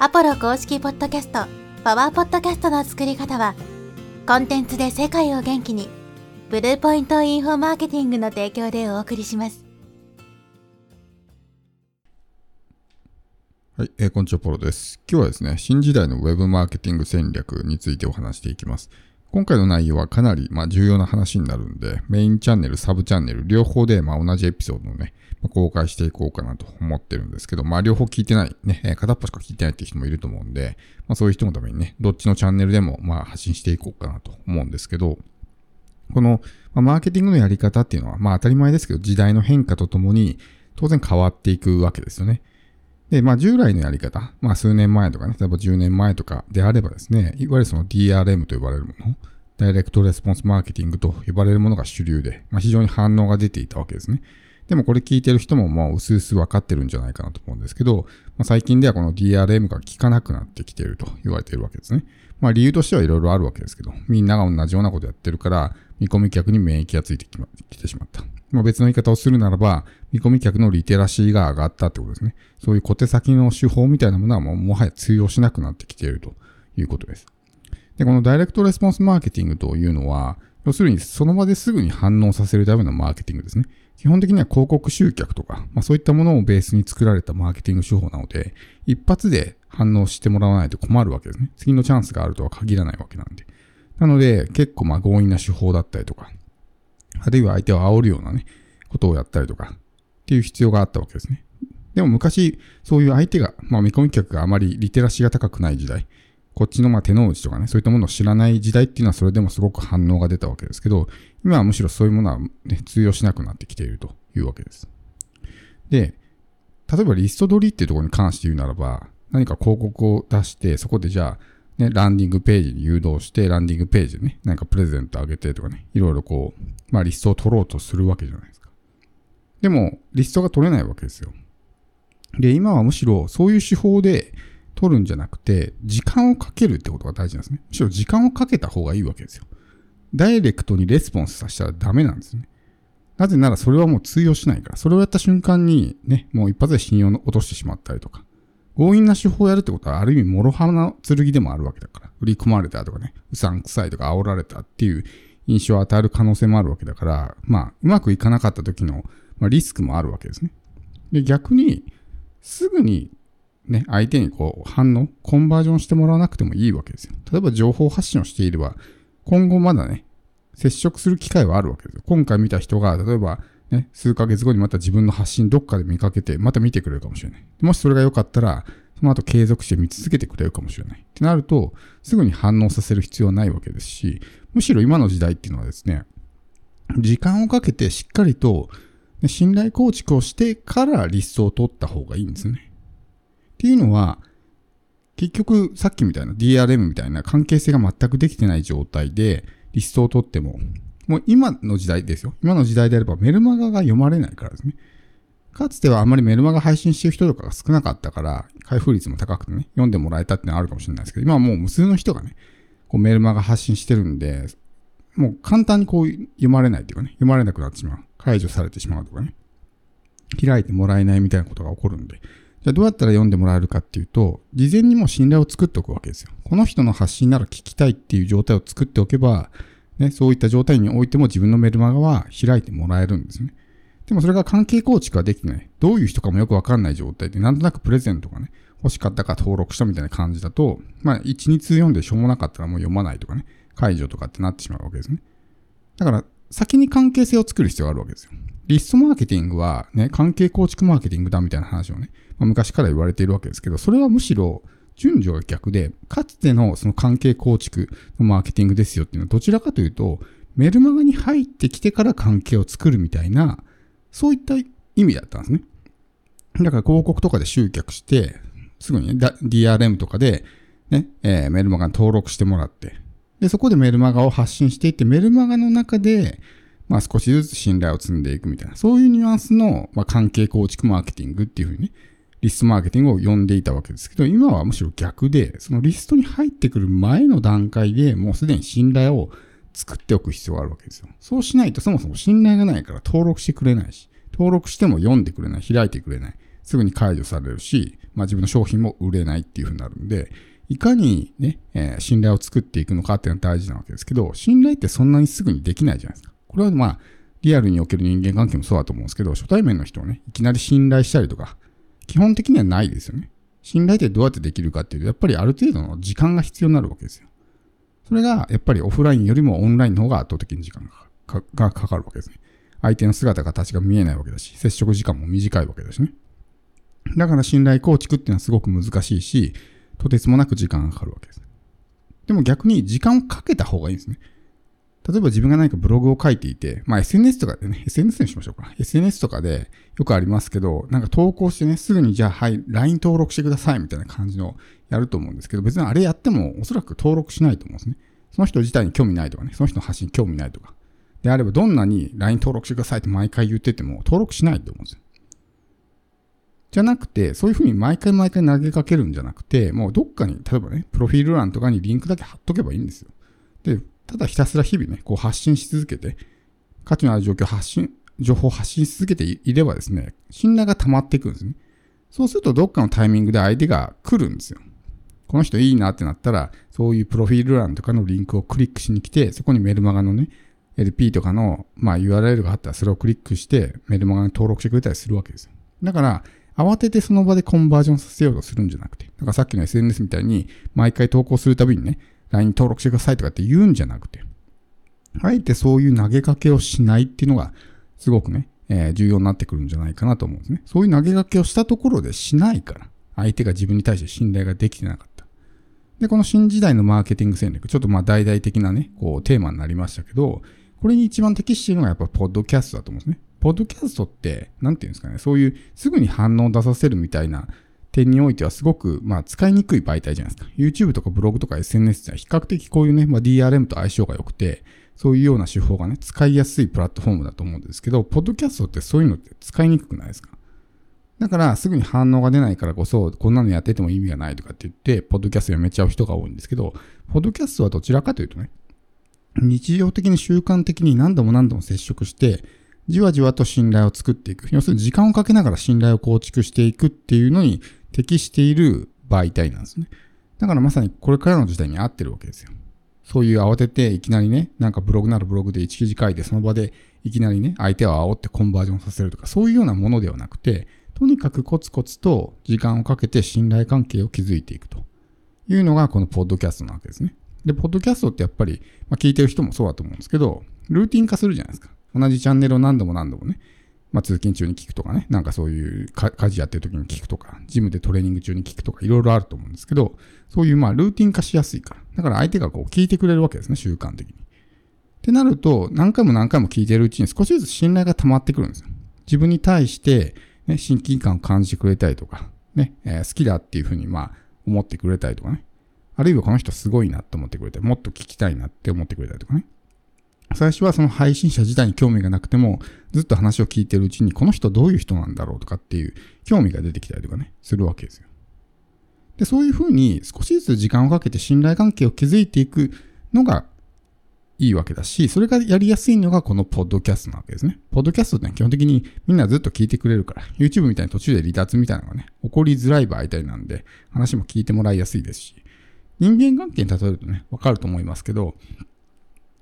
アポロ公式ポッドキャスト、パワーポッドキャストの作り方は、コンテンツで世界を元気に、ブルーポイントインフォマーケティングの提供でお送りします。はい、えーこんにちは、ポロです。今日はですね、新時代のウェブマーケティング戦略についてお話していきます。今回の内容はかなり、ま、重要な話になるんで、メインチャンネル、サブチャンネル、両方で、ま、同じエピソードをね、ま公開していこうかなと思ってるんですけど、まあ、両方聞いてない、ね、片っ端しか聞いてないっていう人もいると思うんで、まあ、そういう人のためにね、どっちのチャンネルでも、まあ、発信していこうかなと思うんですけど、この、ま、マーケティングのやり方っていうのは、まあ、当たり前ですけど、時代の変化とともに、当然変わっていくわけですよね。で、まあ従来のやり方、まあ数年前とかね、例えば10年前とかであればですね、いわゆるその DRM と呼ばれるもの、ダイレクトレスポンスマーケティングと呼ばれるものが主流で、まあ非常に反応が出ていたわけですね。でもこれ聞いてる人もまあ薄々分かってるんじゃないかなと思うんですけど、まあ、最近ではこの DRM が効かなくなってきていると言われているわけですね。まあ理由としてはいろいろあるわけですけど、みんなが同じようなことやってるから、見込み客に免疫がついてき,、ま、きてしまった。まあ、別の言い方をするならば、見込み客のリテラシーが上がったってことですね。そういう小手先の手法みたいなものはもうもはや通用しなくなってきているということです。で、このダイレクトレスポンスマーケティングというのは、要するにその場ですぐに反応させるためのマーケティングですね。基本的には広告集客とか、まあ、そういったものをベースに作られたマーケティング手法なので、一発で反応してもらわないと困るわけですね。次のチャンスがあるとは限らないわけなんで。なので、結構まあ強引な手法だったりとか、あるいは相手を煽るようなね、ことをやったりとか、っていう必要があったわけですね。でも昔、そういう相手が、まあ見込み客があまりリテラシーが高くない時代、こっちのまあ手の内とかね、そういったものを知らない時代っていうのはそれでもすごく反応が出たわけですけど、今はむしろそういうものは、ね、通用しなくなってきているというわけです。で、例えばリスト取りっていうところに関して言うならば、何か広告を出して、そこでじゃあ、ね、ランディングページに誘導して、ランディングページでね、何かプレゼントあげてとかね、いろいろこう、まあリストを取ろうとするわけじゃないですか。でも、リストが取れないわけですよ。で、今はむしろそういう手法で取るんじゃなくて、時間をかけるってことが大事なんですね。むしろ時間をかけた方がいいわけですよ。ダイレクトにレスポンスさせたらダメなんですね。なぜならそれはもう通用しないから。それをやった瞬間にね、もう一発で信用を落としてしまったりとか。強引な手法をやるってことはある意味諸刃の剣でもあるわけだから。売り込まれたとかね、うさんくさいとか煽られたっていう印象を与える可能性もあるわけだから、まあ、うまくいかなかった時の、まあ、リスクもあるわけですね。で、逆に、すぐにね、相手にこう反応、コンバージョンしてもらわなくてもいいわけですよ。例えば情報発信をしていれば、今後まだね、接触する機会はあるわけですよ。今回見た人が、例えば、ね、数ヶ月後にまた自分の発信どっかで見かけて、また見てくれるかもしれない。もしそれが良かったら、その後継続して見続けてくれるかもしれない。ってなると、すぐに反応させる必要はないわけですし、むしろ今の時代っていうのはですね、時間をかけてしっかりと信頼構築をしてからリストを取った方がいいんですね。っていうのは、結局さっきみたいな DRM みたいな関係性が全くできてない状態でリストを取っても、もう今の時代ですよ。今の時代であればメルマガが読まれないからですね。かつてはあまりメルマガ配信してる人とかが少なかったから、開封率も高くてね、読んでもらえたってのはあるかもしれないですけど、今はもう無数の人がね、こうメルマガ発信してるんで、もう簡単にこう読まれないっていうかね、読まれなくなってしまう。解除されてしまうとかね。開いてもらえないみたいなことが起こるんで。じゃあどうやったら読んでもらえるかっていうと、事前にも信頼を作っておくわけですよ。この人の発信なら聞きたいっていう状態を作っておけば、ね、そういった状態においても自分のメルマガは開いてもらえるんですね。でもそれが関係構築はできてない。どういう人かもよくわかんない状態で、なんとなくプレゼントがね、欲しかったか登録したみたいな感じだと、まあ、1、2通読んでしょうもなかったらもう読まないとかね、解除とかってなってしまうわけですね。だから、先に関係性を作る必要があるわけですよ。リストマーケティングはね、関係構築マーケティングだみたいな話をね、まあ、昔から言われているわけですけど、それはむしろ順序が逆で、かつてのその関係構築のマーケティングですよっていうのはどちらかというと、メルマガに入ってきてから関係を作るみたいな、そういった意味だったんですね。だから広告とかで集客して、すぐにね、DRM とかで、ね、えーメルマガに登録してもらって、で、そこでメルマガを発信していって、メルマガの中で、まあ少しずつ信頼を積んでいくみたいな、そういうニュアンスの、まあ、関係構築マーケティングっていうふうにね、リストマーケティングを呼んでいたわけですけど、今はむしろ逆で、そのリストに入ってくる前の段階でもうすでに信頼を作っておく必要があるわけですよ。そうしないとそもそも信頼がないから登録してくれないし、登録しても読んでくれない、開いてくれない。すぐに解除されるし、まあ自分の商品も売れないっていう風になるんで、いかにね、えー、信頼を作っていくのかっていうのは大事なわけですけど、信頼ってそんなにすぐにできないじゃないですか。これはまあ、リアルにおける人間関係もそうだと思うんですけど、初対面の人をね、いきなり信頼したりとか、基本的にはないですよね。信頼ってどうやってできるかっていうと、やっぱりある程度の時間が必要になるわけですよ。それが、やっぱりオフラインよりもオンラインの方が圧倒的に時間がかかるわけですね。相手の姿形が見えないわけだし、接触時間も短いわけだしね。だから信頼構築っていうのはすごく難しいし、とてつもなく時間がかかるわけです。でも逆に時間をかけた方がいいんですね。例えば自分が何かブログを書いていて、まあ SNS とかでね、SNS にしましょうか。SNS とかでよくありますけど、なんか投稿してね、すぐにじゃあはい、LINE 登録してくださいみたいな感じのやると思うんですけど、別にあれやってもおそらく登録しないと思うんですね。その人自体に興味ないとかね、その人の発信に興味ないとか。であればどんなに LINE 登録してくださいって毎回言ってても登録しないと思うんですよ。じゃなくて、そういうふうに毎回毎回投げかけるんじゃなくて、もうどっかに、例えばね、プロフィール欄とかにリンクだけ貼っとけばいいんですよ。で、ただひたすら日々ね、こう発信し続けて、価値のある状況発信、情報を発信し続けていればですね、信頼が溜まっていくんですね。そうするとどっかのタイミングで相手が来るんですよ。この人いいなってなったら、そういうプロフィール欄とかのリンクをクリックしに来て、そこにメルマガのね、LP とかの、まあ、URL があったらそれをクリックしてメルマガに登録してくれたりするわけですよ。だから、慌ててその場でコンバージョンさせようとするんじゃなくて、だからさっきの SNS みたいに毎回投稿するたびにね、LINE 登録してくださいとかって言うんじゃなくて、あえてそういう投げかけをしないっていうのが、すごくね、えー、重要になってくるんじゃないかなと思うんですね。そういう投げかけをしたところでしないから、相手が自分に対して信頼ができてなかった。で、この新時代のマーケティング戦略、ちょっとまあ大々的なね、こうテーマになりましたけど、これに一番適しているのがやっぱポッドキャストだと思うんですね。ポッドキャストって、なんていうんですかね、そういうすぐに反応を出させるみたいな点においてはすごく、まあ、使いにくい媒体じゃないですか。YouTube とかブログとか SNS って比較的こういうね、まあ、DRM と相性が良くて、そういうような手法がね、使いやすいプラットフォームだと思うんですけど、ポッドキャストってそういうのって使いにくくないですか？だから、すぐに反応が出ないからこそ、こんなのやってても意味がないとかって言って、ポッドキャストやめちゃう人が多いんですけど、ポッドキャストはどちらかというとね、日常的に習慣的に何度も何度も接触して、じわじわと信頼を作っていく。要するに時間をかけながら信頼を構築していくっていうのに適している媒体なんですね。だからまさにこれからの時代に合ってるわけですよ。そういう慌てていきなりね、なんかブログならブログで一記事書いてその場でいきなりね、相手を煽ってコンバージョンさせるとか、そういうようなものではなくて、とにかくコツコツと時間をかけて信頼関係を築いていくというのがこのポッドキャストなわけですね。で、ポッドキャストってやっぱり、まあ、聞いてる人もそうだと思うんですけど、ルーティン化するじゃないですか。同じチャンネルを何度も何度もね、まあ、通勤中に聞くとかね、なんかそういう家事やってる時に聞くとか、ジムでトレーニング中に聞くとか、いろいろあると思うんですけど、そういうまあルーティン化しやすいから。だから相手がこう聞いてくれるわけですね、習慣的に。ってなると、何回も何回も聞いてるうちに少しずつ信頼が溜まってくるんですよ。自分に対して、ね、親近感を感じてくれたりとか、ね、えー、好きだっていうふうにまあ思ってくれたりとかね。あるいはこの人すごいなって思ってくれたり、もっと聞きたいなって思ってくれたりとかね。最初はその配信者自体に興味がなくても、ずっと話を聞いてるうちに、この人どういう人なんだろうとかっていう興味が出てきたりとかね、するわけですよ。で、そういうふうに少しずつ時間をかけて信頼関係を築いていくのがいいわけだし、それがやりやすいのがこのポッドキャストなわけですね。ポッドキャストって、基本的にみんなずっと聞いてくれるから、YouTube みたいに途中で離脱みたいなのがね、起こりづらい媒体なんで、話も聞いてもらいやすいですし、人間関係に例えるとね、わかると思いますけど、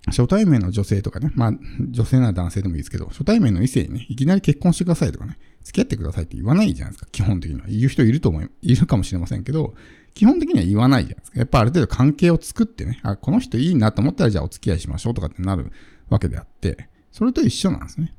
初対面の女性とかね、まあ、女性なら男性でもいいですけど、初対面の異性にね、いきなり結婚してくださいとかね、付き合ってくださいって言わないじゃないですか、基本的には。言う人いると思い、いるかもしれませんけど、基本的には言わないじゃないですか。やっぱある程度関係を作ってね、あ、この人いいなと思ったらじゃあお付き合いしましょうとかってなるわけであって、それと一緒なんですね。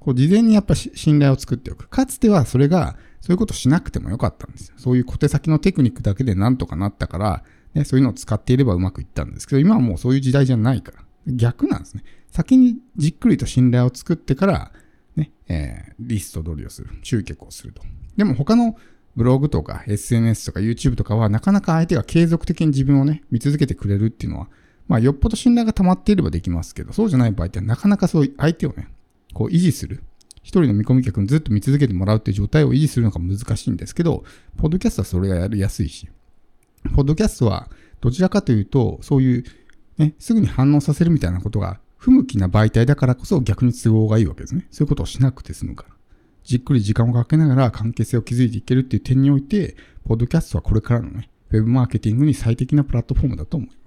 こう、事前にやっぱ信頼を作っておく。かつてはそれが、そういうことしなくてもよかったんですよ。そういう小手先のテクニックだけでなんとかなったから、ね、そういうのを使っていればうまくいったんですけど、今はもうそういう時代じゃないから。逆なんですね。先にじっくりと信頼を作ってから、ね、えー、リスト取りをする。集客をすると。でも他のブログとか SNS とか YouTube とかはなかなか相手が継続的に自分をね、見続けてくれるっていうのは、まあよっぽど信頼が溜まっていればできますけど、そうじゃない場合ってなかなかそういう相手をね、こう維持する。一人の見込み客にずっと見続けてもらうっていう状態を維持するのが難しいんですけど、ポッドキャストはそれがやりやすいし、ポッドキャストはどちらかというと、そういうね、すぐに反応させるみたいなことが不向きな媒体だからこそ逆に都合がいいわけですね。そういうことをしなくて済むから。じっくり時間をかけながら関係性を築いていけるっていう点において、ポッドキャストはこれからのね、ウェブマーケティングに最適なプラットフォームだと思います。